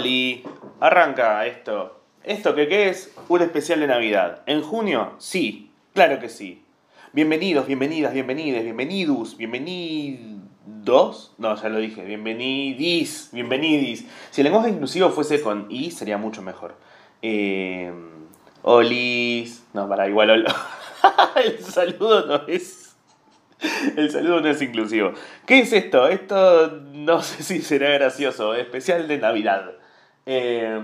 Oli, arranca esto. ¿Esto que qué es? Un especial de Navidad. ¿En junio? Sí, claro que sí. Bienvenidos, bienvenidas, bienvenides, bienvenidos, bienvenidos. No, ya lo dije. Bienvenidis, bienvenidis. Si el lenguaje inclusivo fuese con i, sería mucho mejor. Eh, olis. No, para igual. ol- el saludo no es. El saludo no es inclusivo. ¿Qué es esto? Esto no sé si será gracioso. Especial de Navidad. Eh,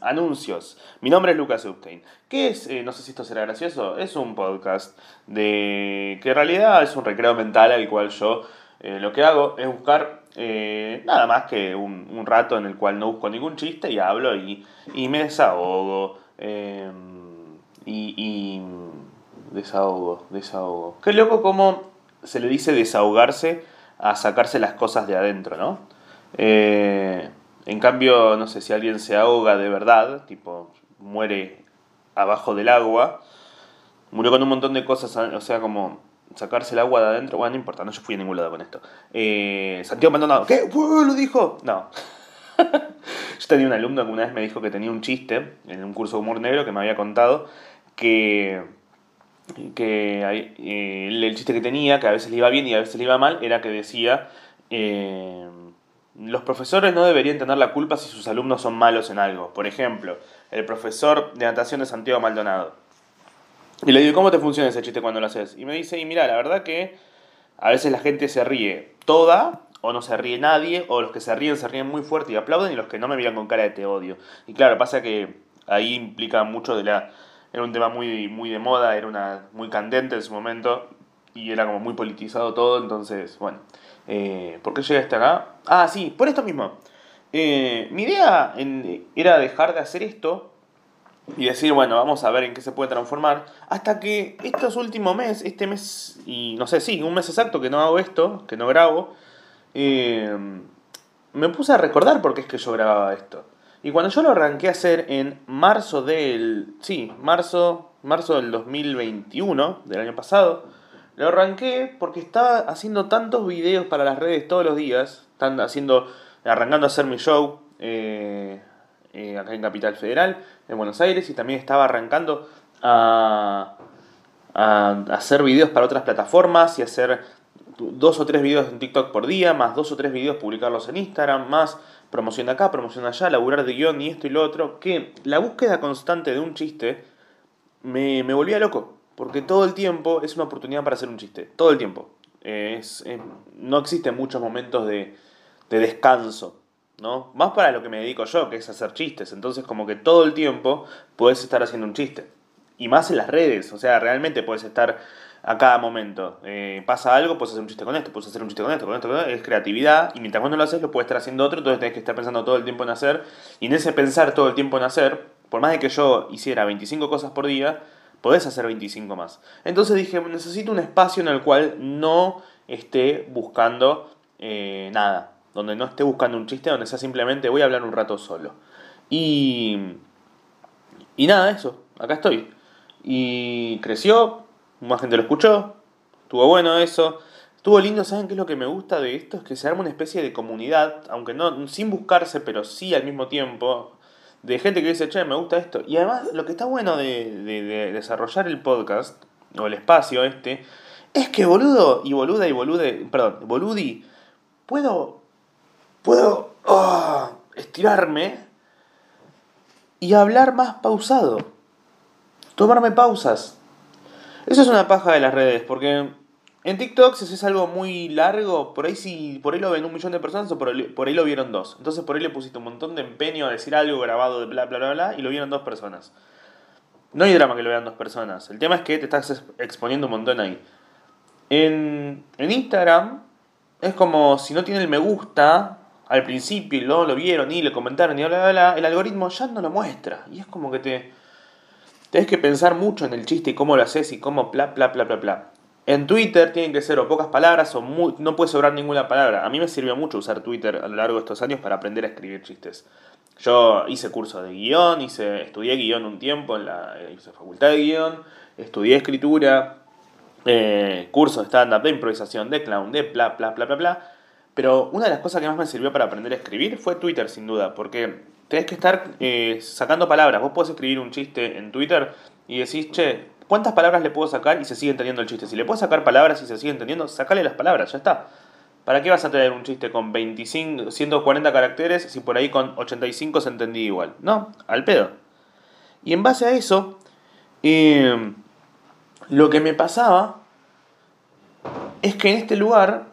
anuncios. Mi nombre es Lucas Upstein. ¿Qué es? Eh, no sé si esto será gracioso. Es un podcast de que en realidad es un recreo mental al cual yo eh, lo que hago es buscar eh, nada más que un, rato en el cual no busco ningún chiste y hablo y, y me desahogo. eh, y, y desahogo, desahogo. Qué loco cómo se le dice desahogarse a sacarse las cosas de adentro, ¿no? Eh, en cambio, no sé si alguien se ahoga de verdad, tipo muere abajo del agua, murió con un montón de cosas, o sea, como sacarse el agua de adentro, bueno, no importa, no yo fui a ningún lado con esto. Eh, Santiago Maldonado, ¿qué? ¿Lo dijo? No. yo tenía un alumno que una vez me dijo que tenía un chiste en un curso de humor negro que me había contado que que eh, el, el chiste que tenía, que a veces le iba bien y a veces le iba mal, era que decía, eh, los profesores no deberían tener la culpa si sus alumnos son malos en algo. Por ejemplo, el profesor de natación de Santiago Maldonado. Y le digo, ¿cómo te funciona ese chiste cuando lo haces? Y me dice, y mira, la verdad que a veces la gente se ríe toda, o no se ríe nadie, o los que se ríen se ríen muy fuerte y aplauden, y los que no me miran con cara de te odio. Y claro, pasa que ahí implica mucho de la... Era un tema muy, muy de moda, era una muy candente en su momento, y era como muy politizado todo, entonces, bueno. Eh, ¿Por qué llegué hasta acá? Ah, sí, por esto mismo. Eh, mi idea era dejar de hacer esto y decir, bueno, vamos a ver en qué se puede transformar. Hasta que estos últimos meses, este mes, y no sé, sí, un mes exacto que no hago esto, que no grabo, eh, me puse a recordar por qué es que yo grababa esto. Y cuando yo lo arranqué a hacer en marzo del. Sí, marzo, marzo del 2021, del año pasado, lo arranqué porque estaba haciendo tantos videos para las redes todos los días, están haciendo, arrancando a hacer mi show eh, eh, acá en Capital Federal, en Buenos Aires, y también estaba arrancando a, a hacer videos para otras plataformas y hacer dos o tres videos en TikTok por día, más dos o tres videos publicarlos en Instagram, más promoción acá, promoción allá, laburar de guion y esto y lo otro, que la búsqueda constante de un chiste me, me volvía loco, porque todo el tiempo es una oportunidad para hacer un chiste, todo el tiempo. Eh, es, no existen muchos momentos de, de descanso, ¿no? Más para lo que me dedico yo, que es hacer chistes, entonces como que todo el tiempo puedes estar haciendo un chiste. Y más en las redes, o sea, realmente puedes estar a cada momento. Eh, pasa algo, puedes hacer un chiste con esto, puedes hacer un chiste con esto, con esto. Es creatividad. Y mientras vos lo haces, lo puedes estar haciendo otro. Entonces tenés que estar pensando todo el tiempo en hacer. Y en ese pensar todo el tiempo en hacer, por más de que yo hiciera 25 cosas por día, podés hacer 25 más. Entonces dije, necesito un espacio en el cual no esté buscando eh, nada. Donde no esté buscando un chiste, donde sea simplemente voy a hablar un rato solo. Y y nada, eso, acá estoy. Y creció, más gente lo escuchó, estuvo bueno eso. Estuvo lindo, ¿saben qué es lo que me gusta de esto? Es que se arma una especie de comunidad, aunque no sin buscarse, pero sí al mismo tiempo, de gente que dice, che, me gusta esto. Y además, lo que está bueno de, de- de desarrollar el podcast, o el espacio este, es que boludo, y boluda y bolude, perdón, boludi, puedo, puedo ah, estirarme y hablar más pausado. Tomarme pausas. Eso es una paja de las redes, porque en TikTok si haces algo muy largo, por ahí si por ahí lo ven un millón de personas o por ahí, por ahí lo vieron dos. Entonces por ahí le pusiste un montón de empeño a decir algo grabado de bla bla bla bla y lo vieron dos personas. No hay drama que lo vean dos personas. El tema es que te estás ex- exponiendo un montón ahí. En, en Instagram es como si no tiene el me gusta al principio y luego lo vieron y le comentaron y bla bla bla, el algoritmo ya no lo muestra. Y es como que te, Tienes que pensar mucho en el chiste y cómo lo haces y cómo bla bla bla bla bla. En Twitter tienen que ser o pocas palabras o muy- no puede sobrar ninguna palabra. A mí me sirvió mucho usar Twitter a lo largo de estos años para aprender a escribir chistes. Yo hice curso de guion, hice, estudié guion un tiempo en la hice facultad de guion, estudié escritura, eh, curso de stand-up, de improvisación, de clown, de bla bla bla bla bla. Pero una de las cosas que más me sirvió para aprender a escribir fue Twitter, sin duda, porque tenés que estar eh, sacando palabras. Vos podés escribir un chiste en Twitter y decís, che, ¿cuántas palabras le puedo sacar y se sigue entendiendo el chiste? Si le puedo sacar palabras y se sigue entendiendo, sacale las palabras, ya está. ¿Para qué vas a tener un chiste con 25, 140 caracteres si por ahí con 85 se entendía igual? No, al pedo. Y en base a eso, eh, lo que me pasaba es que en este lugar,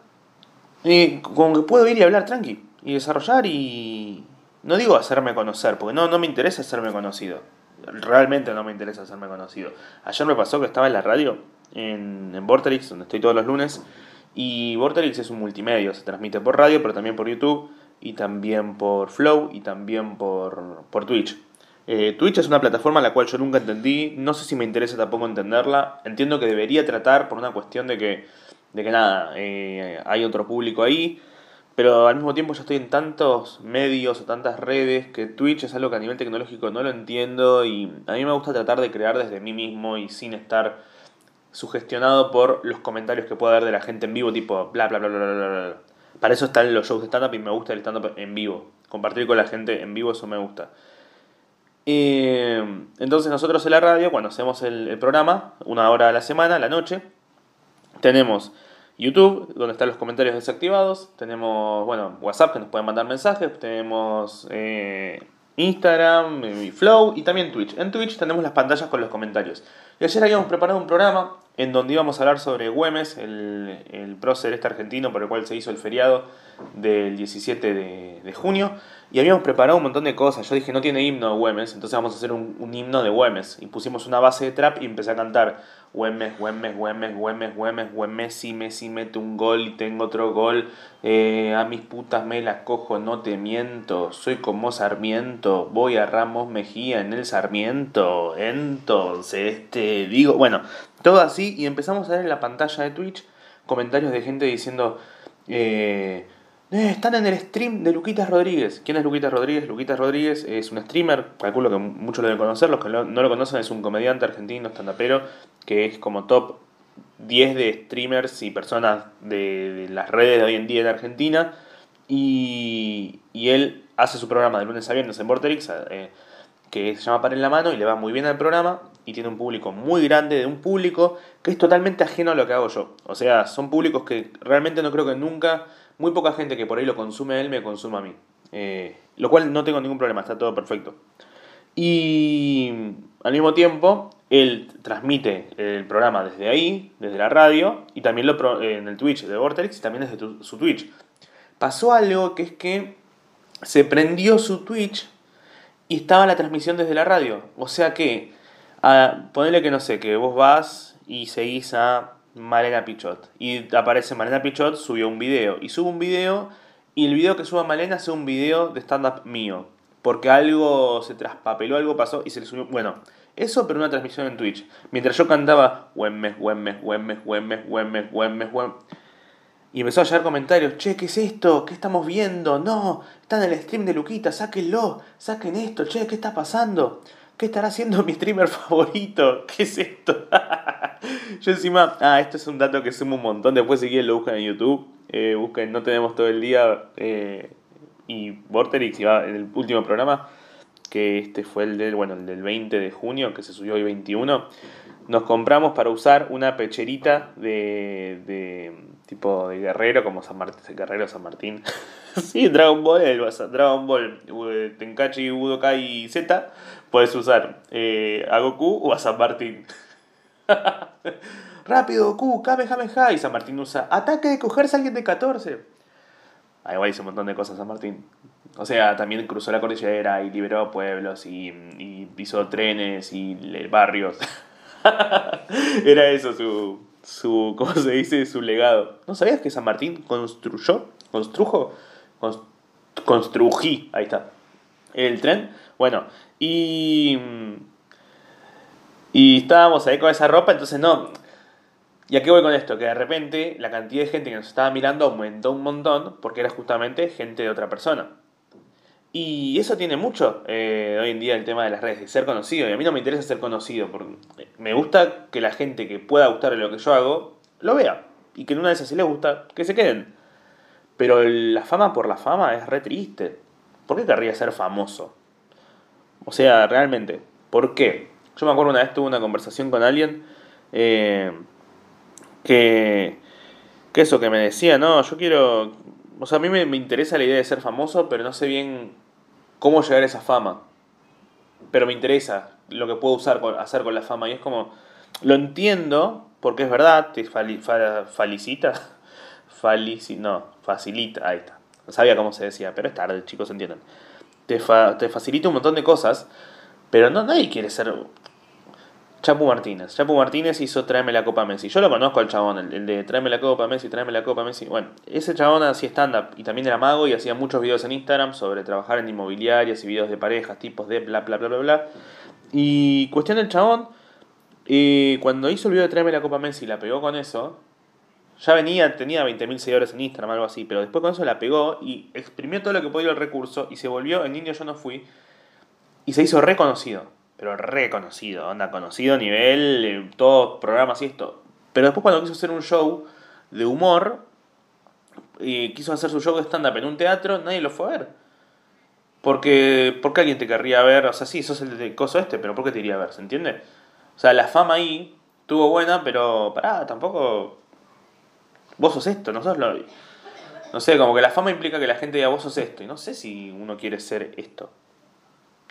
eh, como que puedo ir y hablar tranqui, y desarrollar y... No digo hacerme conocer, porque no, no me interesa hacerme conocido. Realmente no me interesa hacerme conocido. Ayer me pasó que estaba en la radio, en, en Vorterix, donde estoy todos los lunes, y Vorterix es un multimedia, se transmite por radio, pero también por YouTube, y también por Flow, y también por, por Twitch. Eh, Twitch es una plataforma la cual yo nunca entendí, no sé si me interesa tampoco entenderla, entiendo que debería tratar por una cuestión de que, de que nada, eh, hay otro público ahí, pero al mismo tiempo yo estoy en tantos medios o tantas redes que Twitch es algo que a nivel tecnológico no lo entiendo y a mí me gusta tratar de crear desde mí mismo y sin estar sugestionado por los comentarios que pueda haber de la gente en vivo, tipo bla bla bla bla bla bla. Para eso están los shows de stand-up y me gusta el stand-up en vivo. Compartir con la gente en vivo, eso me gusta. Eh, entonces nosotros en la radio, cuando hacemos el, programa, una hora a la semana, a la noche, tenemos YouTube, donde están los comentarios desactivados, tenemos, bueno, WhatsApp, que nos pueden mandar mensajes, tenemos eh, Instagram, Flow y también Twitch. En Twitch tenemos las pantallas con los comentarios. Y ayer habíamos preparado un programa en donde íbamos a hablar sobre Güemes, el, el prócer este argentino por el cual se hizo el feriado del 17 de, de junio. Y habíamos preparado un montón de cosas. Yo dije, no tiene himno de Güemes, entonces vamos a hacer un, himno de Güemes. Y pusimos una base de trap y empecé a cantar Güemes, Güemes, Güemes, Güemes, Güemes, Güemes, Messi, Messi mete un gol y tengo otro gol. Eh, a mis putas me las cojo, no te miento. Soy como Sarmiento, voy a Ramos Mejía en el Sarmiento. Entonces, te digo, bueno, todo así. Y empezamos a ver en la pantalla de Twitch comentarios de gente diciendo... Eh, eh, están en el stream de Luquitas Rodríguez. ¿Quién es Luquitas Rodríguez? Luquitas Rodríguez es un streamer, calculo que muchos lo deben conocer, los que no lo conocen es un comediante argentino, stand-upero, que es como top 10 de streamers y personas de, las redes de hoy en día en Argentina. Y, él hace su programa de lunes a viernes en Vorterix, eh, que se llama Par en la Mano, y le va muy bien al programa, y tiene un público muy grande, de un público que es totalmente ajeno a lo que hago yo. O sea, son públicos que realmente no creo que nunca muy poca gente que por ahí lo consume él me consume a mí. Eh, lo cual no tengo ningún problema, está todo perfecto. Y al mismo tiempo, él transmite el programa desde ahí, desde la radio, y también lo en el Twitch de Vortex y también desde su Twitch. Pasó algo que es que se prendió su Twitch y estaba la transmisión desde la radio. O sea que, a, ponele que no sé, que vos vas y seguís a Malena Pichot. Y aparece Malena Pichot, subió un video. Y subo un video, y el video que suba Malena es un video de stand-up mío. Porque algo se traspapeló, algo pasó y se le subió. Bueno, eso, pero una transmisión en Twitch. Mientras yo cantaba, Güemes, Güemes, Güemes, Güemes, Güemes, Güemes. Y empezó a llegar comentarios, che, ¿qué es esto? ¿Qué estamos viendo? No, está en el stream de Luquita, sáquenlo, saquen esto, che, ¿qué está pasando? ¿Qué estará haciendo mi streamer favorito? ¿Qué es esto? Yo encima, ah, esto es un dato que sumo un montón. Después si quieren lo buscan en YouTube. Eh, busquen No Tenemos Todo el Día eh, y Vorterix, y va en el último programa, que este fue el del, bueno, el del 20 de junio, que se subió hoy 21. Nos compramos para usar una pecherita de, de tipo de guerrero, como San Martín, guerrero San Martín. sí, Dragon Ball, el, Dragon Ball, eh, Tenkachi, Budokai Z puedes usar eh, a Goku o a San Martín. Rápido, Goku, Kamehameha. Y San Martín usa ataque de cogerse a alguien de 14. Ahí va, hizo un montón de cosas San Martín. O sea, también cruzó la cordillera y liberó pueblos y, y hizo trenes y barrios. Era eso su, su, ¿cómo se dice? Su legado. ¿No sabías que San Martín construyó, construjo, constrují, ahí está, el tren? Bueno, y, y estábamos ahí con esa ropa, entonces no. ¿Y a qué voy con esto? Que de repente la cantidad de gente que nos estaba mirando aumentó un montón porque era justamente gente de otra persona. Y eso tiene mucho eh, hoy en día el tema de las redes, de ser conocido. Y a mí no me interesa ser conocido, porque me gusta que la gente que pueda gustarle lo que yo hago, lo vea. Y que en una de esas si les gusta, que se queden. Pero la fama por la fama es re triste. ¿Por qué querría ser famoso? O sea, realmente, ¿por qué? Yo me acuerdo una vez tuve una conversación con alguien eh, que, que eso, que me decía, no, yo quiero, o sea, a mí me, interesa la idea de ser famoso, pero no sé bien cómo llegar a esa fama. Pero me interesa lo que puedo usar hacer con la fama. Y es como, lo entiendo, porque es verdad, te felicita, no, facilita, ahí está. No sabía cómo se decía, pero es tarde, chicos, entienden. Te, te facilita un montón de cosas, pero no nadie quiere ser Chapu Martínez. Chapu Martínez hizo Tráeme la Copa Messi. Yo lo conozco al chabón, el, de Tráeme la Copa Messi, Tráeme la Copa Messi. Bueno, ese chabón hacía stand-up y también era mago y hacía muchos videos en Instagram sobre trabajar en inmobiliarias y videos de parejas, tipos de bla bla bla bla bla. Y cuestión del chabón, eh, cuando hizo el video de Tráeme la Copa Messi la pegó con eso, ya venía, tenía 20.000 seguidores en Instagram, algo así, pero después con eso la pegó y exprimió todo lo que podía el recurso y se volvió en Niño Yo No Fui y se hizo reconocido pero reconocido, onda conocido nivel, eh, todos programas y esto. Pero después cuando quiso hacer un show de humor, y quiso hacer su show de stand-up en un teatro, nadie lo fue a ver. Porque, qué alguien te querría ver, o sea, sí, sos el de coso este, pero ¿por qué te iría a ver? ¿Se entiende? O sea, la fama ahí tuvo buena, pero pará, tampoco. Vos sos esto, no sos lo. No sé, como que la fama implica que la gente diga vos sos esto, y no sé si uno quiere ser esto.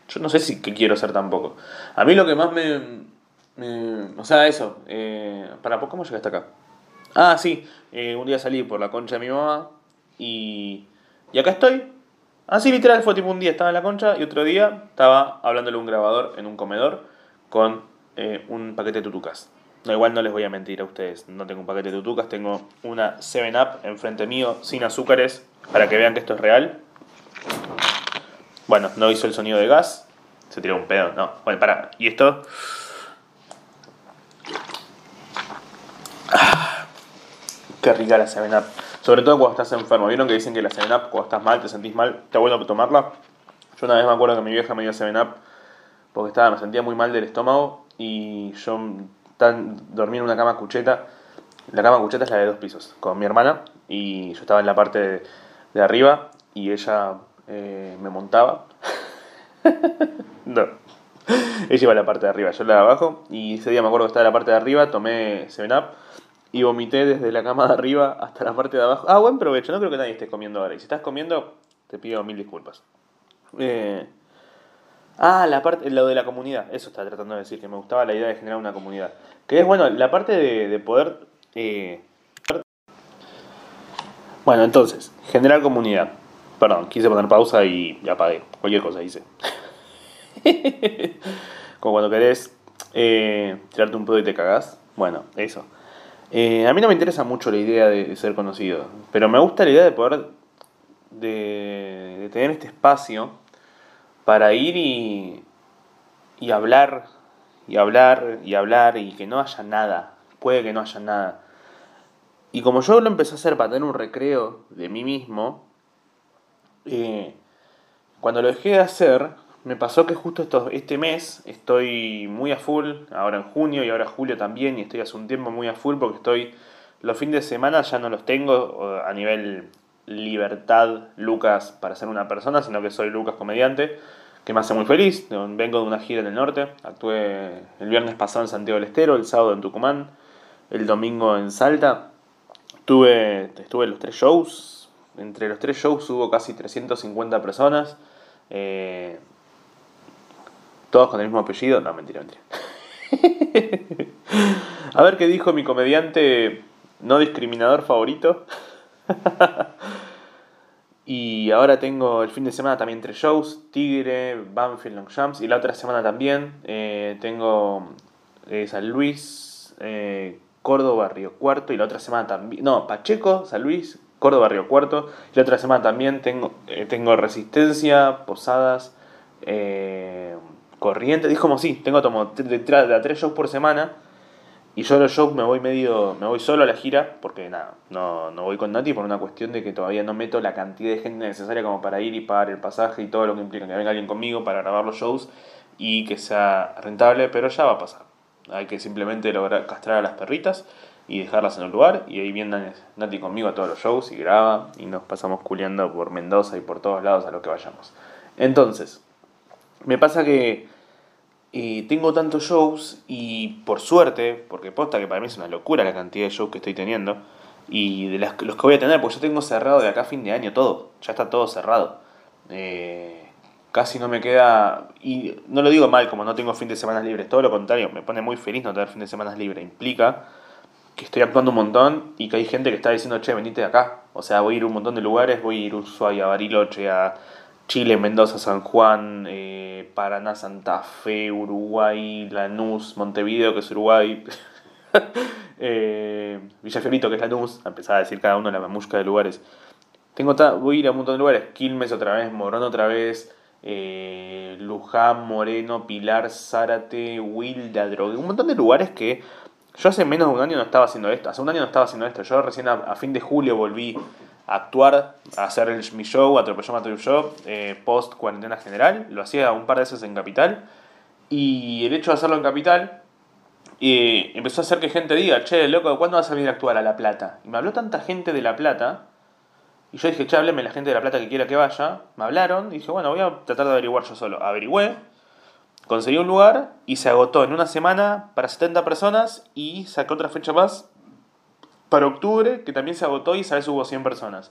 Yo no sé si quiero ser tampoco. A mí lo que más me. o sea, eso. Eh, para, ¿Cómo llegaste acá? Ah, sí. Eh, un día salí por la concha de mi mamá y. Y acá estoy. Así literal, fue tipo un día estaba en la concha y otro día estaba hablándole a un grabador en un comedor con eh, un paquete de tutucas. No, igual no les voy a mentir a ustedes, no tengo un paquete de tutucas, tengo una 7-Up enfrente mío, sin azúcares, para que vean que esto es real. Bueno, no hizo el sonido de gas. Se tiró un pedo, no. Bueno, para. ¿Y esto? Ah, qué rica la 7-Up. Sobre todo cuando estás enfermo. ¿Vieron que dicen que la 7-Up cuando estás mal, te sentís mal, está bueno tomarla? Yo una vez me acuerdo que mi vieja me dio 7-Up porque estaba, me sentía muy mal del estómago y yo tan, dormí en una cama cucheta. La cama cucheta es la de dos pisos, con mi hermana y yo estaba en la parte de, de arriba y ella eh, me montaba. no. Ella iba a la parte de arriba, yo la de abajo. Y ese día me acuerdo que estaba en la parte de arriba, tomé 7-Up y vomité desde la cama de arriba hasta la parte de abajo. Ah, buen provecho, no creo que nadie esté comiendo ahora. Y si estás comiendo, te pido mil disculpas. Eh, ah, la parte, lo de la comunidad, eso estaba tratando de decir, que me gustaba la idea de generar una comunidad. Que es bueno, la parte de, poder... Eh, bueno, entonces, generar comunidad. Perdón, quise poner pausa y ya apagué. Cualquier cosa hice. Como cuando querés eh, tirarte un pedo y te cagás. Bueno, eso. Eh, a mí no me interesa mucho la idea de, ser conocido, pero me gusta la idea de poder de, tener este espacio para ir y, y hablar y hablar y hablar y que no haya nada. Puede que no haya nada. Y como yo lo empecé a hacer para tener un recreo de mí mismo, eh, cuando lo dejé de hacer, me pasó que justo este mes estoy muy a full, ahora en junio y ahora julio también, y estoy hace un tiempo muy a full porque estoy, los fines de semana ya no los tengo a nivel libertad Lucas para ser una persona, sino que soy Lucas comediante, que me hace muy feliz. Vengo de una gira en el norte, actué el viernes pasado en Santiago del Estero, el sábado en Tucumán, el domingo en Salta. Tuve, estuve en los tres shows, entre los tres shows hubo casi 350 personas. Eh, todos con el mismo apellido. No, mentira, mentira. A ver qué dijo mi comediante no discriminador favorito. y ahora tengo el fin de semana también tres shows: Tigre, Banfield, Longchamps. Y la otra semana también eh, tengo eh, San Luis, Córdoba, Río Cuarto. Y la otra semana también. No, Pacheco, San Luis, Córdoba, Río Cuarto. Y la otra semana también tengo, eh, tengo Resistencia, Posadas, eh, Corrientes. Es como sí, tengo como tres shows por semana. Y yo los shows me voy medio, me voy solo a la gira, porque nada, no, no voy con Nati por una cuestión de que todavía no meto la cantidad de gente necesaria como para ir y pagar el pasaje y todo lo que implica que venga alguien conmigo para grabar los shows y que sea rentable, pero ya va a pasar. Hay que simplemente lograr castrar a las perritas y dejarlas en un lugar. Y ahí viene Nati conmigo a todos los shows y graba y nos pasamos culiando por Mendoza y por todos lados a lo que vayamos. Entonces, me pasa que eh, tengo tantos shows y por suerte, porque posta que para mí es una locura la cantidad de shows que estoy teniendo y de los que voy a tener, porque yo tengo cerrado de acá fin de año todo, ya está todo cerrado. Eh, casi no me queda, y no lo digo mal, como no tengo fin de semana libres, todo lo contrario, me pone muy feliz no tener fin de semana libres, implica que estoy actuando un montón y que hay gente que está diciendo, che, venite de acá. O sea, voy a ir a un montón de lugares, voy a ir a Ushuaia, a Bariloche, a Chile, Mendoza, San Juan, eh, Paraná, Santa Fe, Uruguay, Lanús, Montevideo, que es Uruguay, eh, Villa Fiorito, que es Lanús, a empezar a decir cada uno la mamusca de lugares. Tengo voy a ir a un montón de lugares, Quilmes otra vez, Morón otra vez, eh, Luján, Moreno, Pilar, Zárate, Wilda, Drogue, un montón de lugares que yo hace menos de un año no estaba haciendo esto, hace un año no estaba haciendo esto, yo recién a fin de julio volví actuar, hacer el, mi show, Atropelló Mateo Show, eh, post cuarentena general. Lo hacía un par de veces en Capital. Y el hecho de hacerlo en Capital eh, empezó a hacer que gente diga, che, loco, ¿cuándo vas a venir a actuar a La Plata? Y me habló tanta gente de La Plata. Y yo dije, che, hábleme la gente de La Plata que quiera que vaya. Me hablaron y dije, bueno, voy a tratar de averiguar yo solo. Averigüé, conseguí un lugar y se agotó en una semana para 70 personas y saqué otra fecha más para octubre, que también se agotó y esa hubo 100 personas.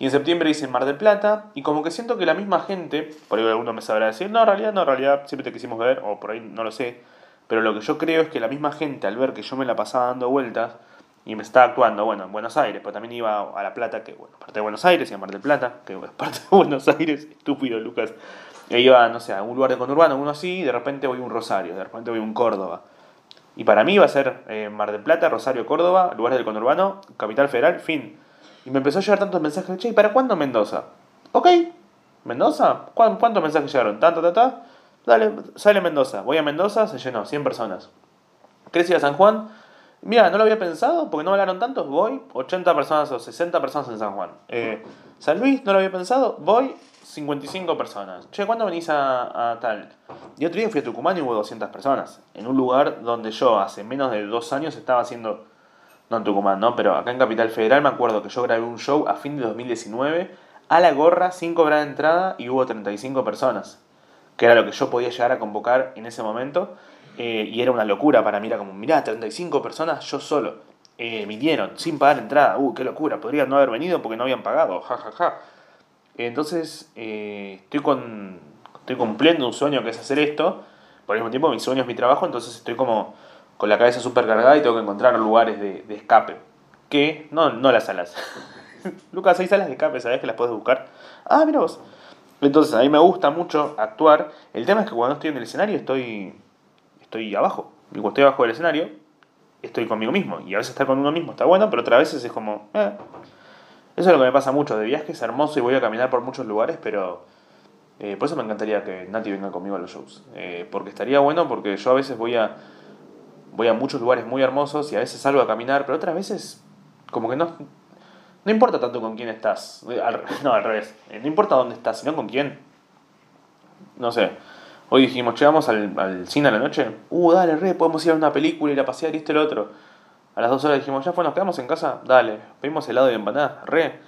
Y en septiembre hice Mar del Plata, y como que siento que la misma gente, por ahí alguno me sabrá decir, no, en realidad, no, en realidad siempre te quisimos ver, o por ahí no lo sé, pero lo que yo creo es que la misma gente, al ver que yo me la pasaba dando vueltas, y me estaba actuando, bueno, en Buenos Aires, pero también iba a La Plata, que bueno, parte de Buenos Aires, y a Mar del Plata, que es parte de Buenos Aires, estúpido Lucas, e iba, no sé, a un lugar de conurbano, uno así, y de repente voy a un Rosario, de repente voy a un Córdoba. Y para mí va a ser eh, Mar del Plata, Rosario, Córdoba, lugares del conurbano, Capital Federal, fin. Y me empezó a llegar tantos mensajes, che, ¿y para cuándo Mendoza? Ok, ¿Mendoza? ¿Cuántos mensajes llegaron? ¿Tanto, ta, Dale, sale Mendoza. Voy a Mendoza, se llenó, 100 personas. ¿Querés ir a San Juan? Mira, no lo había pensado porque no hablaron tantos. Voy, 80 personas o 60 personas en San Juan. Eh, San Luis, no lo había pensado. Voy, 55 personas. Che, ¿cuándo venís a, tal? Y otro día fui a Tucumán y hubo 200 personas. En un lugar donde yo hace menos de dos años estaba haciendo. No en Tucumán, ¿no? Pero acá en Capital Federal me acuerdo que yo grabé un show a fin de 2019 a la gorra, sin cobrar entrada y hubo 35 personas. Que era lo que yo podía llegar a convocar en ese momento. Eh, y era una locura para mí. Era como, mirá, 35 personas yo solo. Eh, vinieron sin pagar entrada. Uh, qué locura. Podrían no haber venido porque no habían pagado. Ja, ja, ja. Entonces, eh, estoy, con, estoy cumpliendo un sueño que es hacer esto. Por el mismo tiempo, mi sueño es mi trabajo, entonces estoy como con la cabeza súper cargada y tengo que encontrar lugares de, escape. Que, no, no las salas. Lucas, hay salas de escape, ¿sabes que las puedes buscar? Ah, mira vos. Entonces, a mí me gusta mucho actuar. El tema es que cuando estoy en el escenario estoy, estoy abajo. Y cuando estoy abajo del escenario, estoy conmigo mismo. Y a veces estar con uno mismo está bueno, pero otras veces es como... Eh, eso es lo que me pasa mucho. De viaje es hermoso y voy a caminar por muchos lugares, pero eh, por eso me encantaría que Nati venga conmigo a los shows. Eh, porque estaría bueno, porque yo a veces voy a, voy a muchos lugares muy hermosos y a veces salgo a caminar, pero otras veces como que no, no importa tanto con quién estás. no, al revés. Eh, no importa dónde estás, sino con quién. No sé. Hoy dijimos, che, vamos al, cine a la noche. Uh, dale, re, podemos ir a una película, ir a pasear, y este el otro. A las dos horas dijimos, ya fue, nos quedamos en casa, dale, pedimos helado y empanadas, re.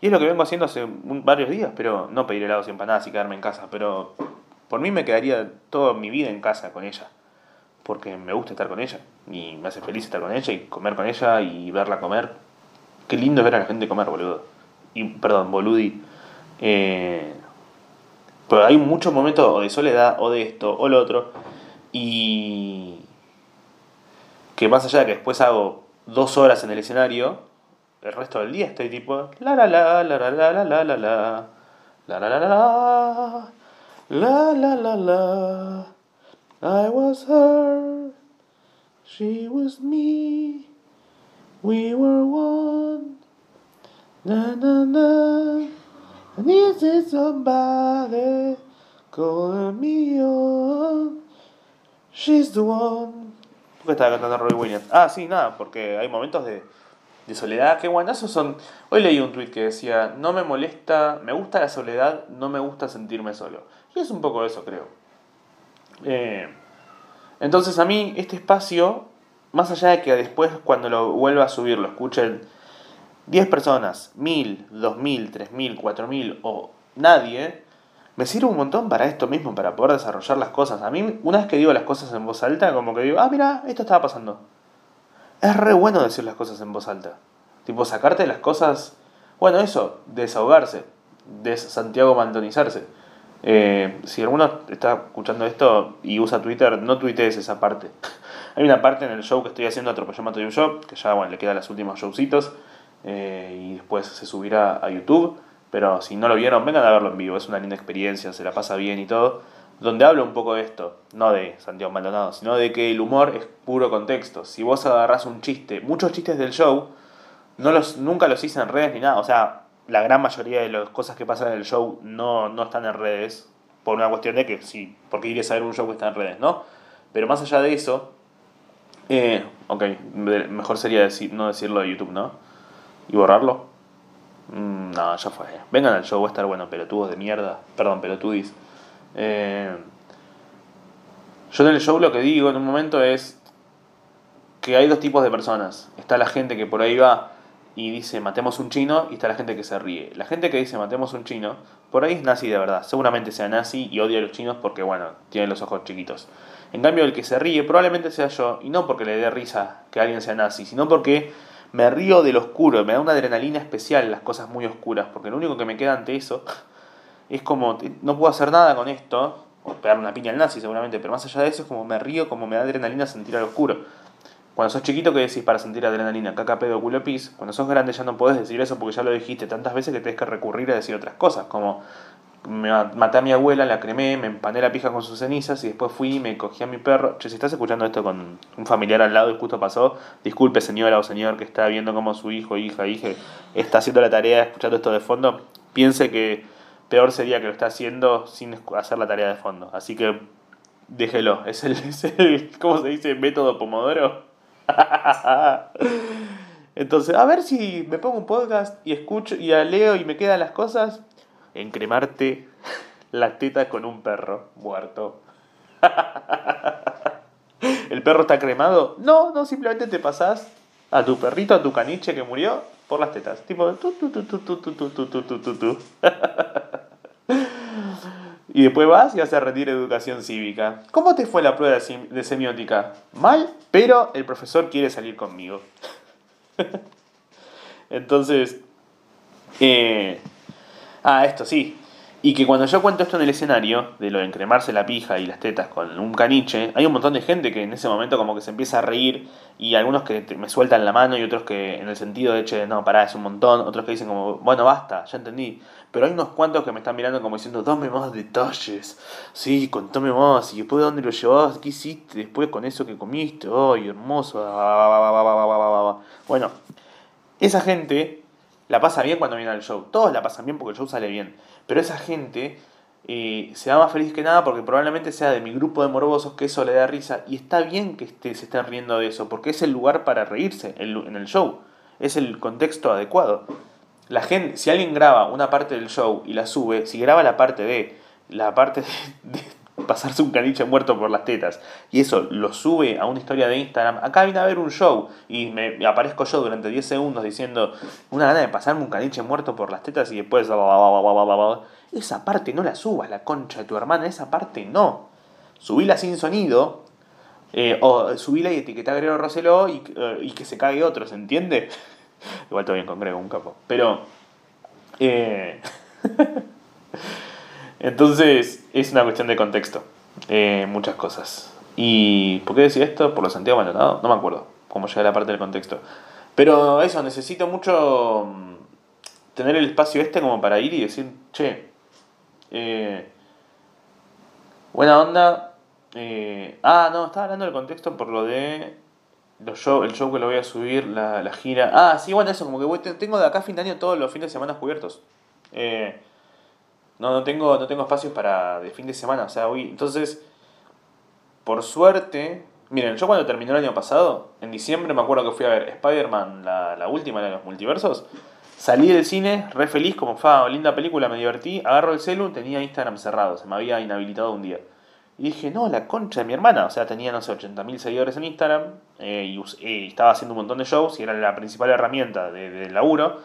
Y es lo que vengo haciendo hace varios días, pero no pedir helados y empanadas y quedarme en casa, pero por mí me quedaría toda mi vida en casa con ella, porque me gusta estar con ella y me hace feliz estar con ella y comer con ella y verla comer. Qué lindo es ver a la gente comer, boludo. Y, perdón, boludi. Eh, pero hay muchos momentos de soledad o de esto o lo otro y que más allá de que después hago dos horas en el escenario, el resto del día estoy tipo la la la la la la la la la la la la la la la la la I was her she was me we were one na na na I need somebody calling me on she's the one ¿Por qué estaba cantando Roy Williams? Ah, sí, nada, porque hay momentos de, de soledad. Qué buenazos son. Hoy leí un tweet que decía: No me molesta, me gusta la soledad, no me gusta sentirme solo. Y es un poco eso, creo. Eh, entonces, a mí, este espacio más allá de que después cuando lo vuelva a subir lo escuchen 10 personas, 1000, 2000, 3000, 4000 o nadie, me sirve un montón para esto mismo, para poder desarrollar las cosas. A mí, una vez que digo las cosas en voz alta, como que digo, ah, mira, esto estaba pasando. Es re bueno decir las cosas en voz alta. Tipo, sacarte las cosas. Bueno, eso, desahogarse, des Santiago Mantonizarse. Eh, si alguno está escuchando esto y usa Twitter, no tuitees esa parte. Hay una parte en el show que estoy haciendo, Atropelló y un Show, que ya bueno, le quedan los últimos showcitos eh, y después se subirá a YouTube. Pero si no lo vieron, vengan a verlo en vivo, es una linda experiencia, se la pasa bien y todo. Donde hablo un poco de esto, no de Santiago Maldonado, sino de que el humor es puro contexto. Si vos agarrás un chiste, muchos chistes del show, no los, nunca los hice en redes ni nada. O sea, la gran mayoría de las cosas que pasan en el show no, no están en redes. Por una cuestión de que sí, porque iría a saber un show que está en redes, ¿no? Pero más allá de eso, eh, ok, mejor sería decir, no decirlo de YouTube, ¿no? Y borrarlo. Mm, no, ya fue. Vengan al show, va a estar bueno, pelotudos de mierda. Perdón, pelotudis. Eh, yo en el show lo que digo en un momento es que hay dos tipos de personas. Está la gente que por ahí va y dice matemos un chino y está la gente que se ríe. La gente que dice matemos un chino, por ahí es nazi de verdad. Seguramente sea nazi y odia a los chinos porque, bueno, tiene los ojos chiquitos. En cambio, el que se ríe probablemente sea yo, y no porque le dé risa que alguien sea nazi, sino porque me río del oscuro, me da una adrenalina especial las cosas muy oscuras, porque lo único que me queda ante eso es como, no puedo hacer nada con esto, o pegarle una piña al nazi seguramente, pero más allá de eso es como me río, como me da adrenalina sentir al oscuro. Cuando sos chiquito, ¿qué decís para sentir adrenalina? Caca, pedo, culo, pis. Cuando sos grande ya no podés decir eso porque ya lo dijiste tantas veces que tenés que recurrir a decir otras cosas, como me maté a mi abuela, la cremé, me empané la pija con sus cenizas y después fui y me cogí a mi perro. Che, si estás escuchando esto con un familiar al lado y justo pasó, disculpe señora o señor que está viendo cómo su hijo, hija, hija está haciendo la tarea escuchando esto de fondo, piense que peor sería que lo está haciendo sin hacer la tarea de fondo. Así que déjelo, es el, es el ¿cómo se dice? Método Pomodoro. Entonces, a ver si me pongo un podcast y escucho y leo y me quedan las cosas encremarte la teta con un perro muerto. ¿El perro está cremado? No, no, simplemente te pasás a tu perrito, a tu caniche que murió por las tetas. Tipo, Y después vas y vas a educación cívica. ¿Cómo te fue la prueba de semiótica? Mal, pero el profesor quiere salir conmigo. Entonces, eh, Ah, esto sí. Y que cuando yo cuento esto en el escenario, de lo de encremarse la pija y las tetas con un caniche, hay un montón de gente que en ese momento como que se empieza a reír y algunos que me sueltan la mano y otros que en el sentido de, che, no, pará, es un montón, otros que dicen como, bueno, basta, ya entendí. Pero hay unos cuantos que me están mirando como diciendo, dame más detalles, sí, contame más, y después de dónde lo llevas, qué hiciste después con eso que comiste, ay, hermoso, bueno, esa gente la pasa bien cuando viene al show. Todos la pasan bien porque el show sale bien. Pero esa gente eh, se va más feliz que nada porque probablemente sea de mi grupo de morbosos que eso le da risa. Y está bien que se estén riendo de eso porque es el lugar para reírse en el show. Es el contexto adecuado. La gente, si alguien graba una parte del show y la sube, si graba la parte de la parte de pasarse un caniche muerto por las tetas y eso lo sube a una historia de Instagram, acá viene a ver un show y me aparezco yo durante 10 segundos diciendo una gana de pasarme un caniche muerto por las tetas y después esa parte no la subas, la concha de tu hermana, esa parte no. Subíla sin sonido eh, o subíla y etiqueta a Grego Roseló y, eh, y, que se cague otro, ¿se entiende? Igual todo bien con Grego, un capo. Pero... Eh, Entonces, es una cuestión de contexto. Eh, muchas cosas. ¿Y por qué decía esto? ¿Por los Santiago Maldonado? No me acuerdo cómo llega la parte del contexto. Pero eso, necesito mucho mm, tener el espacio este como para ir y decir, che, eh, buena onda. Eh, ah, no, estaba hablando del contexto por lo de los show, el show que lo voy a subir, la, la gira. Ah, sí, bueno, eso, como que voy, tengo de acá a fin de año todos los fines de semana cubiertos. Eh, no, no tengo, no tengo espacios para de fin de semana. O sea, hoy. Entonces, por suerte. Miren, yo cuando terminó el año pasado, en diciembre me acuerdo que fui a ver Spider-Man, la, la última de los multiversos. Salí del cine, re feliz, como fue linda película, me divertí. Agarro el celu, tenía Instagram cerrado, se me había inhabilitado un día. Y dije, no, la concha de mi hermana. O sea, tenía, no sé, 80.000 seguidores en Instagram eh, y, estaba haciendo un montón de shows y era la principal herramienta de, de, laburo.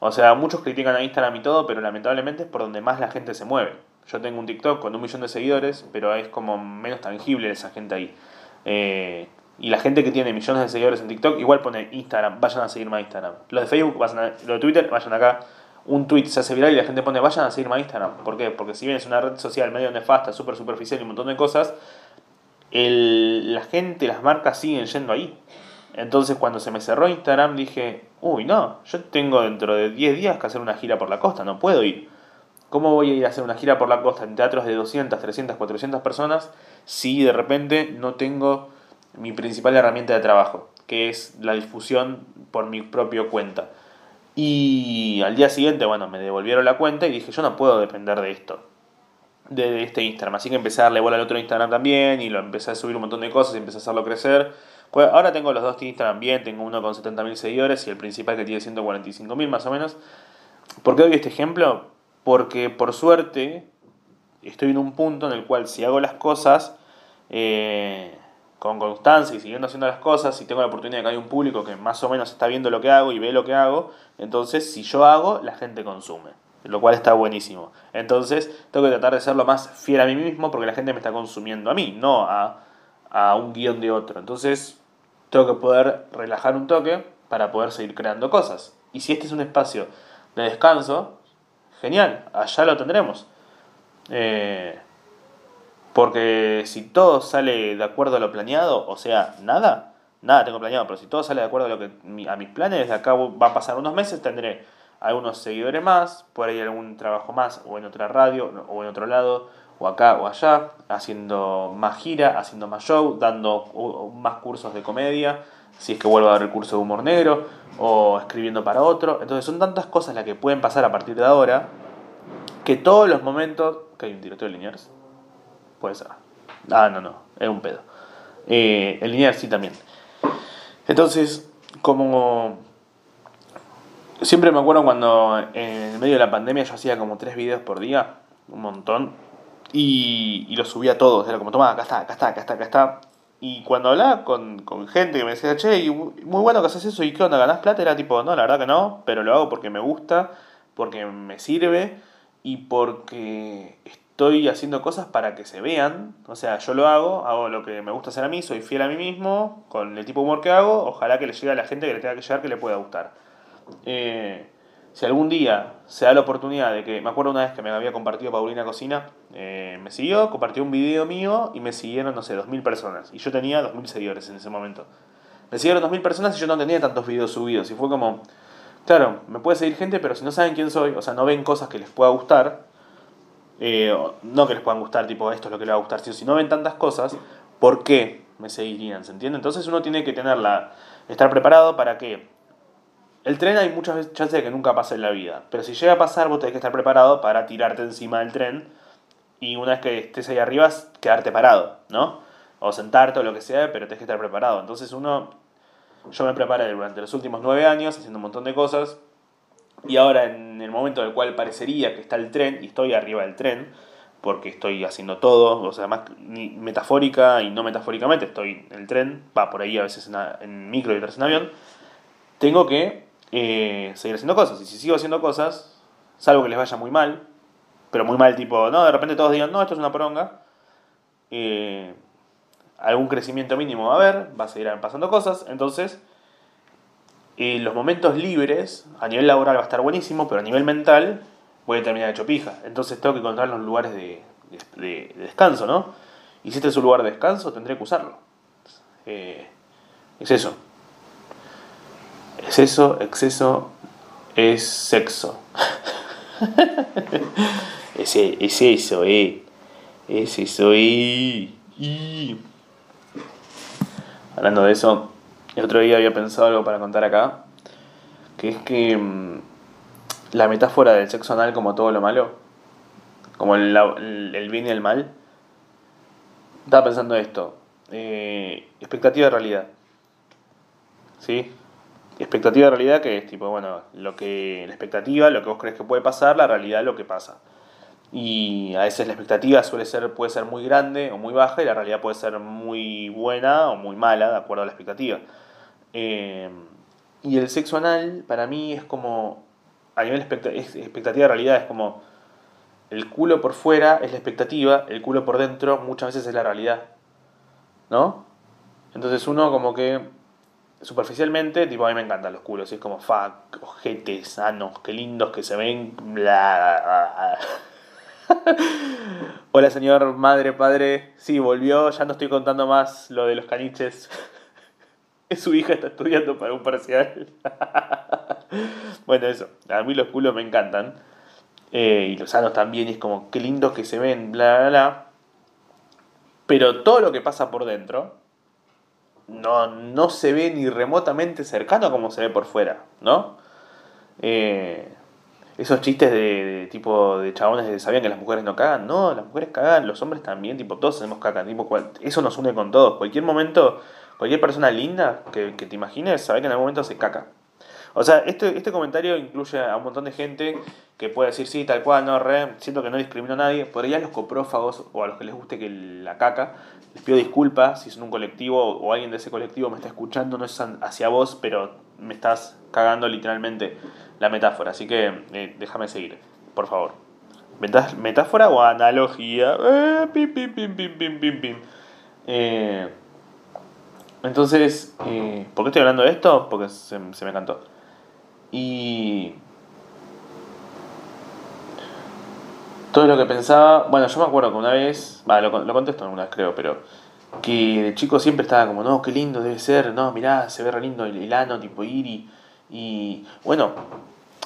O sea, muchos critican a Instagram y todo, pero lamentablemente es por donde más la gente se mueve. Yo tengo un TikTok con un millón de seguidores, pero es como menos tangible esa gente ahí. Eh, y la gente que tiene millones de seguidores en TikTok igual pone Instagram, vayan a seguirme a Instagram. Los de Facebook, vayan a, los de Twitter, vayan acá. Un tweet se hace viral y la gente pone, vayan a seguirme a Instagram. ¿Por qué? Porque si bien es una red social medio nefasta, súper superficial y un montón de cosas, la gente, las marcas siguen yendo ahí. Entonces cuando se me cerró Instagram dije, uy, no, yo tengo dentro de 10 días que hacer una gira por la costa, no puedo ir. ¿Cómo voy a ir a hacer una gira por la costa en teatros de 200, 300, 400 personas si de repente no tengo mi principal herramienta de trabajo, que es la difusión por mi propio cuenta? Y al día siguiente, bueno, me devolvieron la cuenta y dije, yo no puedo depender de esto, de, este Instagram. Así que empecé a darle bola al otro Instagram también y lo empecé a subir un montón de cosas y empecé a hacerlo crecer. Ahora tengo los dos Instagram bien, tengo uno con 70.000 seguidores y el principal que tiene 145.000 más o menos. ¿Por qué doy este ejemplo? Porque por suerte estoy en un punto en el cual si hago las cosas eh, con constancia y siguiendo haciendo las cosas, y tengo la oportunidad de que hay un público que más o menos está viendo lo que hago y ve lo que hago, entonces si yo hago, la gente consume. Lo cual está buenísimo. Entonces tengo que tratar de ser lo más fiel a mí mismo porque la gente me está consumiendo a mí, no a, a un guion de otro. Entonces tengo que poder relajar un toque para poder seguir creando cosas. Y si este es un espacio de descanso, genial, allá lo tendremos. Eh, porque si todo sale de acuerdo a lo planeado, o sea, nada, nada tengo planeado, pero si todo sale de acuerdo a, lo que, a mis planes, de acá va a pasar unos meses, tendré algunos seguidores más, por ahí algún trabajo más, o en otra radio, o en otro lado, o acá o allá, haciendo más gira, haciendo más show, dando más cursos de comedia, si es que vuelvo a dar el curso de humor negro, o escribiendo para otro. Entonces son tantas cosas las que pueden pasar a partir de ahora, que todos los momentos... ¿Que hay un tiroteo de Liniers? Puede ser. Ah, no, no, es un pedo. Eh, el Liniers sí también. Entonces, como... Siempre me acuerdo cuando en medio de la pandemia yo hacía como tres videos por día, un montón, y, y los subía todos. Era como, toma, acá está, acá está, acá está, acá está. Y cuando hablaba con, con gente que me decía, che, muy bueno que haces eso, ¿y qué onda? ¿Ganás plata? Era tipo, no, la verdad que no, pero lo hago porque me gusta, porque me sirve y porque estoy haciendo cosas para que se vean. O sea, yo lo hago, hago lo que me gusta hacer a mí, soy fiel a mí mismo, con el tipo de humor que hago, ojalá que le llegue a la gente que le tenga que llegar, que le pueda gustar. Eh, si algún día se da la oportunidad de que, me acuerdo una vez que me había compartido Paulina Cocina, eh, me siguió, compartió un video mío y me siguieron, no sé, 2.000 personas. Y yo tenía 2.000 seguidores en ese momento. Me siguieron 2.000 personas y yo no tenía tantos videos subidos. Y fue como, claro, me puede seguir gente, pero si no saben quién soy, o sea, no ven cosas que les pueda gustar, eh, no que les puedan gustar, tipo, esto es lo que les va a gustar, sino si no ven tantas cosas, ¿por qué me seguirían? ¿Se entiende? Entonces uno tiene que tenerla, estar preparado para que el tren hay muchas chances de que nunca pase en la vida, pero si llega a pasar vos tenés que estar preparado para tirarte encima del tren y una vez que estés ahí arriba quedarte parado, ¿no? O sentarte o lo que sea, pero tenés que estar preparado. Entonces uno, yo me preparé durante los últimos nueve años haciendo un montón de cosas y ahora en el momento en el cual parecería que está el tren y estoy arriba del tren, porque estoy haciendo todo, o sea, más metafórica y no metafóricamente, estoy en el tren, va por ahí a veces en, micro y otras en avión, tengo que eh, seguir haciendo cosas. Y si sigo haciendo cosas, salvo que les vaya muy mal, pero muy mal, tipo, no, de repente todos digan, no, esto es una poronga, eh, algún crecimiento mínimo va a haber, va a seguir pasando cosas, entonces eh, los momentos libres, a nivel laboral va a estar buenísimo, pero a nivel mental voy a terminar hecho pija. Entonces tengo que encontrar los lugares de, de, descanso, ¿no? Y si este es un lugar de descanso, tendré que usarlo. es eso. Exceso, exceso es sexo. es, es, eso, eh. Es eso, eh. Hablando de eso, el otro día había pensado algo para contar acá. Que es que mm, la metáfora del sexo anal como todo lo malo, como el, el, bien y el mal, estaba pensando esto. Eh, expectativa de realidad. ¿Sí? Expectativa de realidad que es tipo, bueno, lo que la expectativa, lo que vos crees que puede pasar, la realidad lo que pasa. Y a veces la expectativa suele ser, puede ser muy grande o muy baja y la realidad puede ser muy buena o muy mala, de acuerdo a la expectativa. Eh, y el sexo anal para mí es como, a nivel expectativa de realidad, es como el culo por fuera es la expectativa, el culo por dentro muchas veces es la realidad. ¿No? Entonces uno como que superficialmente, tipo, a mí me encantan los culos, y es como, fuck, ojetes, sanos, qué lindos que se ven, bla. Hola señor, madre, padre, sí, volvió, ya no estoy contando más lo de los caniches. Su hija está estudiando para un parcial. bueno, eso, a mí los culos me encantan. Eh, y los sanos también, es como, qué lindos que se ven, bla, bla, bla. Pero todo lo que pasa por dentro, no, no se ve ni remotamente cercano como se ve por fuera, ¿no? Eh, esos chistes de, tipo de chabones de sabían que las mujeres no cagan, no, las mujeres cagan, los hombres también, tipo, todos hacemos caca, tipo, eso nos une con todos. Cualquier momento, cualquier persona linda que, que te imagines, sabe que en algún momento se caca. O sea, este, este comentario incluye a un montón de gente que puede decir, sí, tal cual, no, re, siento que no discrimino a nadie, pero ya los coprófagos o a los que les guste que la caca, les pido disculpas si son un colectivo o alguien de ese colectivo me está escuchando, no es hacia vos, pero me estás cagando literalmente la metáfora, así que eh, déjame seguir, por favor. ¿Metáfora o analogía? Eh, pim, pim, pim, pim, pim, pim, pim. Eh, entonces, eh, ¿por qué estoy hablando de esto? Porque se, me cantó. Y todo lo que pensaba, bueno, yo me acuerdo que una vez, lo, contesto alguna vez creo, pero que de chico siempre estaba como, no, qué lindo debe ser, no, mirá, se ve re lindo el, ano, tipo ir y, bueno,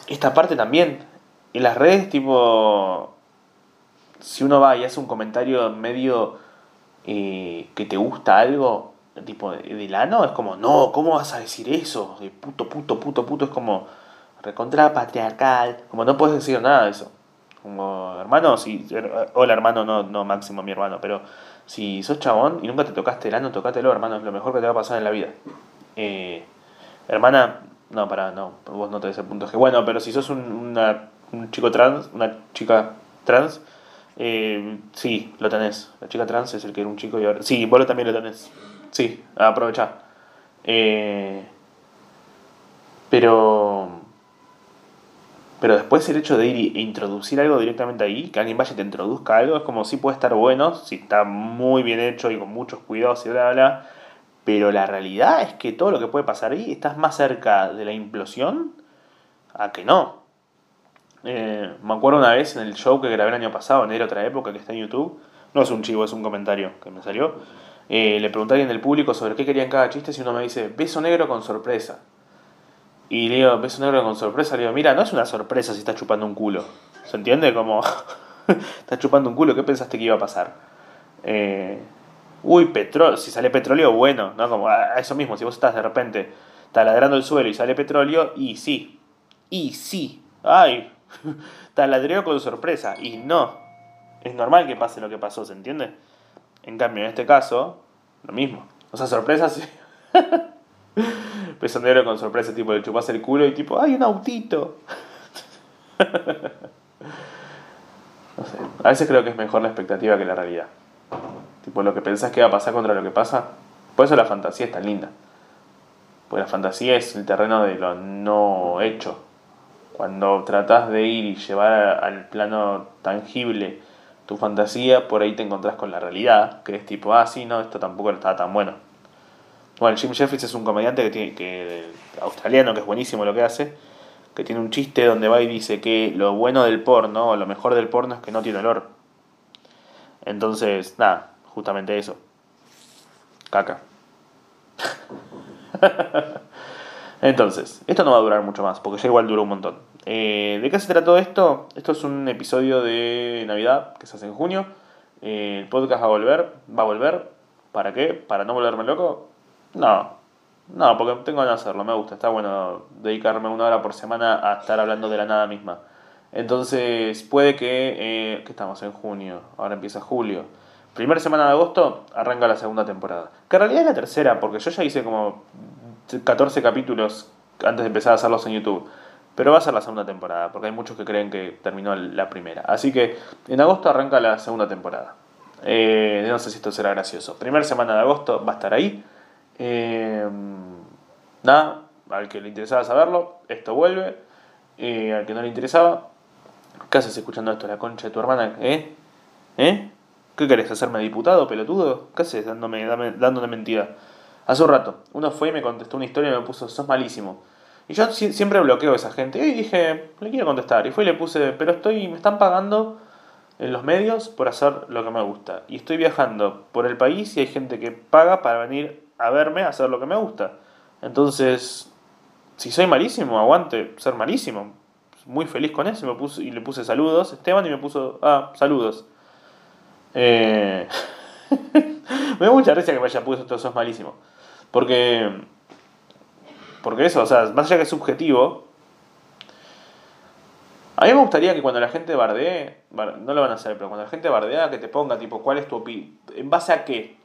esta parte también, en las redes, tipo, si uno va y hace un comentario medio eh, que te gusta algo, tipo del ano, es como, no, ¿cómo vas a decir eso? De puto, puto, puto, puto, es como recontra patriarcal, como no puedes decir nada de eso. Como, hermano, si, hola hermano, no, no máximo mi hermano, pero si sos chabón y nunca te tocaste el ano, tocátelo, hermano, es lo mejor que te va a pasar en la vida. Eh, hermana, no, para, no, vos no te des el punto que bueno, pero si sos un, un chico trans, una chica trans, eh, sí, lo tenés. La chica trans es el que era un chico y ahora. Sí, vos también lo tenés. Sí, aprovecha. Eh, pero. Pero después el hecho de ir e introducir algo directamente ahí, que alguien vaya y te introduzca algo, es como si puede estar bueno, si está muy bien hecho y con muchos cuidados y bla, bla, bla. Pero la realidad es que todo lo que puede pasar ahí, estás más cerca de la implosión a que no. Eh, me acuerdo una vez en el show que grabé el año pasado, en era otra época, que está en YouTube. No es un chivo, es un comentario que me salió eh, le pregunté a alguien del público sobre qué querían cada chiste y uno me dice, beso negro con sorpresa. Y le digo, beso negro con sorpresa, le digo, mira, no es una sorpresa si estás chupando un culo. ¿Se entiende? Como, estás chupando un culo, ¿qué pensaste que iba a pasar? Eh, uy, petróleo, si sale petróleo, bueno, ¿no? Como a eso mismo, si vos estás de repente taladrando el suelo y sale petróleo, y sí, y sí, ay, taladreo con sorpresa, y no, es normal que pase lo que pasó, ¿se entiende? En cambio, en este caso, lo mismo. O sea, sorpresas. Pesondero con sorpresa, tipo, le chupas el culo y tipo, ¡ay, un autito! no sé. A veces creo que es mejor la expectativa que la realidad. Tipo, lo que pensás que va a pasar contra lo que pasa. Por eso la fantasía es tan linda. Porque la fantasía es el terreno de lo no hecho. Cuando tratás de ir y llevar al plano tangible tu fantasía, por ahí te encontrás con la realidad, que es tipo, ah, sí, no, esto tampoco estaba tan bueno. Bueno, Jim Jeffries es un comediante que tiene, que, australiano, que es buenísimo lo que hace, que tiene un chiste donde va y dice que lo bueno del porno, o lo mejor del porno es que no tiene olor. Entonces, nada, justamente eso. Caca. Entonces, esto no va a durar mucho más, porque ya igual duró un montón. Eh, ¿De qué se todo esto? Esto es un episodio de Navidad que se hace en junio. Eh, el podcast va a volver. ¿Va a volver? ¿Para qué? ¿Para no volverme loco? No. No, porque tengo ganas de hacerlo, me gusta. Está bueno dedicarme una hora por semana a estar hablando de la nada misma. Entonces, puede que. Eh, que estamos en junio, ahora empieza julio. Primera semana de agosto arranca la segunda temporada. Que en realidad es la tercera, porque yo ya hice como 14 capítulos antes de empezar a hacerlos en YouTube. Pero va a ser la segunda temporada, porque hay muchos que creen que terminó la primera. Así que en agosto arranca la segunda temporada. Eh, no sé si esto será gracioso. Primera semana de agosto va a estar ahí. Eh, nada, al que le interesaba saberlo, esto vuelve. Eh, al que no le interesaba, ¿qué haces escuchando esto? La concha de tu hermana, ¿eh? ¿Eh? ¿Qué querés? ¿Hacerme diputado, pelotudo? ¿Qué haces dándome, dándome mentira? Hace un rato, uno fue y me contestó una historia y me puso, sos malísimo. Y yo siempre bloqueo a esa gente. Y dije, le quiero contestar. Y fue y le puse, pero estoy, me están pagando en los medios por hacer lo que me gusta. Y estoy viajando por el país y hay gente que paga para venir a verme a hacer lo que me gusta. Entonces, si soy malísimo, aguante ser malísimo. Muy feliz con eso. Y, me puse, y le puse saludos, Esteban, y me puso, ah, saludos. Eh... me da mucha risa que me haya puesto esto, sos malísimo. Porque porque eso, o sea, más allá que es subjetivo, a mí me gustaría que cuando la gente bardee, no lo van a hacer, pero cuando la gente bardea, que te ponga, tipo, ¿cuál es tu opinión? ¿En base a qué?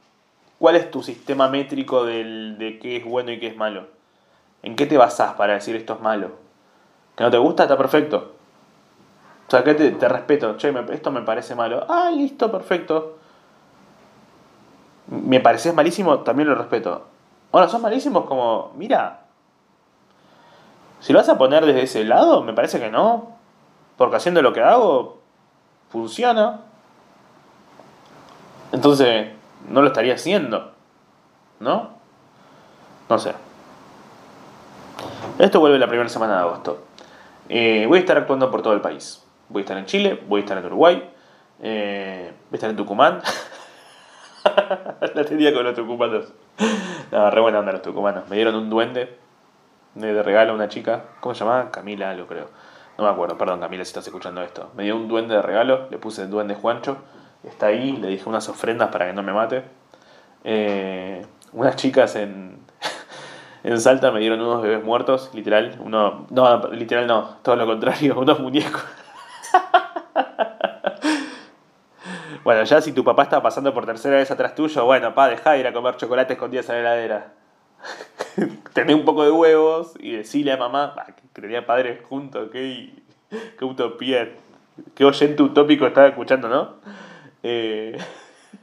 ¿Cuál es tu sistema métrico del, de qué es bueno y qué es malo? ¿En qué te basás para decir esto es malo? ¿Que no te gusta? Está perfecto. O sea, que te, respeto. Che, esto me parece malo. Ah, listo, perfecto. Me pareces malísimo, también lo respeto. Ahora, son malísimos como, mira, si lo vas a poner desde ese lado, me parece que no. Porque haciendo lo que hago, funciona. Entonces, no lo estaría haciendo. ¿No? No sé. Esto vuelve la primera semana de agosto. Eh, voy a estar actuando por todo el país. Voy a estar en Chile, voy a estar en Uruguay, eh, voy a estar en Tucumán. la tenía con los tucumanos. No, re buena onda los tucumanos. Me dieron un duende de regalo a una chica. ¿Cómo se llamaba? Camila, lo creo. No me acuerdo, perdón Camila si estás escuchando esto. Me dio un duende de regalo, le puse el duende Juancho. Está ahí, le dije unas ofrendas para que no me mate. Eh, unas chicas en, en Salta me dieron unos bebés muertos, literal. Uno, no, literal no, todo lo contrario, unos muñecos. bueno, ya si tu papá está pasando por tercera vez atrás tuyo, bueno, pa, deja de ir a comer chocolate escondidas en la heladera. tener un poco de huevos y decirle a mamá, que tenía padres juntos, qué, qué utopía, qué oyente utópico estaba escuchando, ¿no? Eh,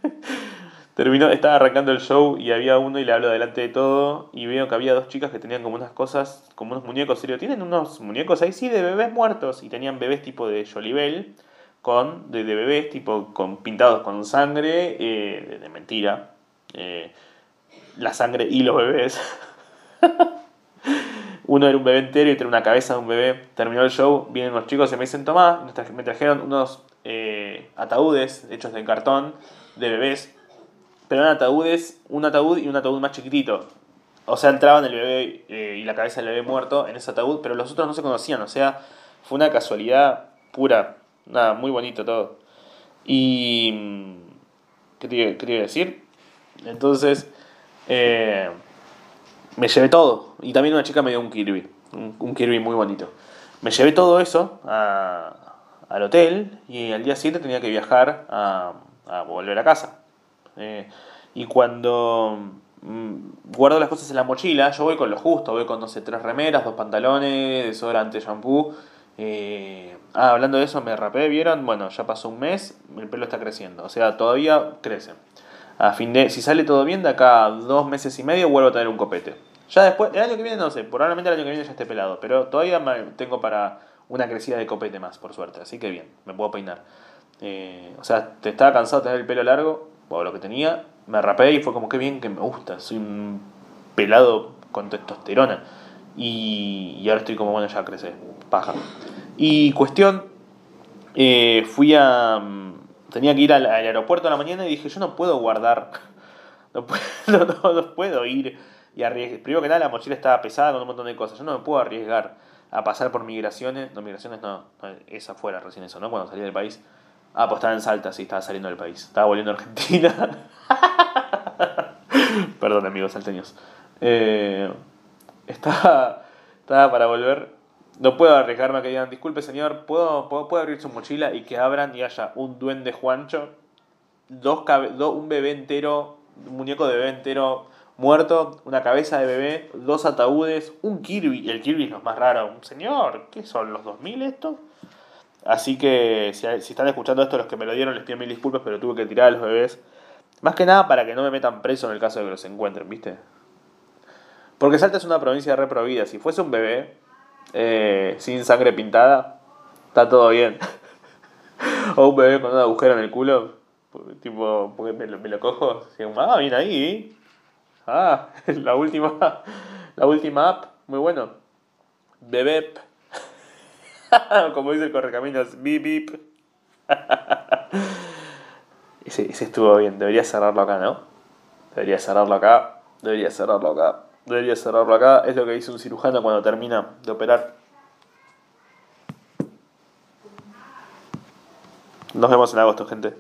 terminó, estaba arrancando el show y había uno y le hablo delante de todo y veo que había dos chicas que tenían como unas cosas, como unos muñecos, serio, tienen unos muñecos ahí sí de bebés muertos y tenían bebés tipo de Jolibel con de, bebés tipo con pintados con sangre eh, de, mentira eh, la sangre y los bebés Uno era un bebé entero y otro una cabeza de un bebé. Terminó el show, vienen los chicos y me dicen, Tomás, me trajeron unos eh, ataúdes hechos de cartón de bebés. Pero eran ataúdes, un ataúd y un ataúd más chiquitito. O sea, entraban el bebé eh, y la cabeza del bebé muerto en ese ataúd, pero los otros no se conocían. O sea, fue una casualidad pura. Nada, muy bonito todo. Y... Mm, ¿Qué te, qué decir? Entonces... Eh, me llevé todo. Y también una chica me dio un Kirby. Un, Kirby muy bonito. Me llevé todo eso al hotel y al día siguiente tenía que viajar a, volver a casa. Eh, y cuando mm, guardo las cosas en la mochila, yo voy con lo justo, voy con, no sé, tres remeras, dos pantalones, desodorante, shampoo. Eh, ah, hablando de eso, me rapé, ¿vieron? Bueno, ya pasó un mes, el pelo está creciendo. O sea, todavía crece. A fin de, si sale todo bien, de acá dos meses y medio vuelvo a tener un copete. Ya después, el año que viene no sé, probablemente el año que viene ya esté pelado, pero todavía tengo para una crecida de copete más, por suerte, así que bien, me puedo peinar. Eh, o sea, te estaba cansado de tener el pelo largo, o lo que tenía, me rapé y fue como que bien que me gusta, soy un pelado con testosterona. Y, y ahora estoy como, bueno, ya crecí, paja. Y cuestión, eh, fui a... Mm, tenía que ir al, aeropuerto a la mañana y dije, yo no puedo guardar, no puedo, no puedo ir y arriesgué. Primero que nada, la mochila estaba pesada con un montón de cosas. Yo no me puedo arriesgar a pasar por migraciones. No, migraciones no, es afuera recién eso, ¿no? Cuando salí del país. Ah, pues estaba en Salta, sí, estaba saliendo del país. Estaba volviendo a Argentina. Perdón, amigos salteños. Eh, estaba, estaba para volver. No puedo arriesgarme a que digan, disculpe señor, ¿puedo, puedo, abrir su mochila y que abran y haya un duende Juancho, dos, un bebé entero, un muñeco de bebé entero muerto, una cabeza de bebé, dos ataúdes, un Kirby. El Kirby es lo más raro. Un señor, ¿qué son los 2000 esto? Así que si, están escuchando esto, los que me lo dieron, les pido mil disculpas, pero tuve que tirar a los bebés. Más que nada para que no me metan preso en el caso de que los encuentren, ¿viste? Porque Salta es una provincia reprovida. Si fuese un bebé eh, sin sangre pintada, está todo bien. o un bebé con un agujero en el culo, tipo, porque me me lo cojo. ah, viene ahí. Ah, la última, la última app, muy bueno. Bebé. Como dice el correcaminos, bip bip. ese, ese estuvo bien, debería cerrarlo acá, ¿no? Debería cerrarlo acá, debería cerrarlo acá. Debería cerrarlo acá. Es lo que dice un cirujano cuando termina de operar. Nos vemos en agosto, gente.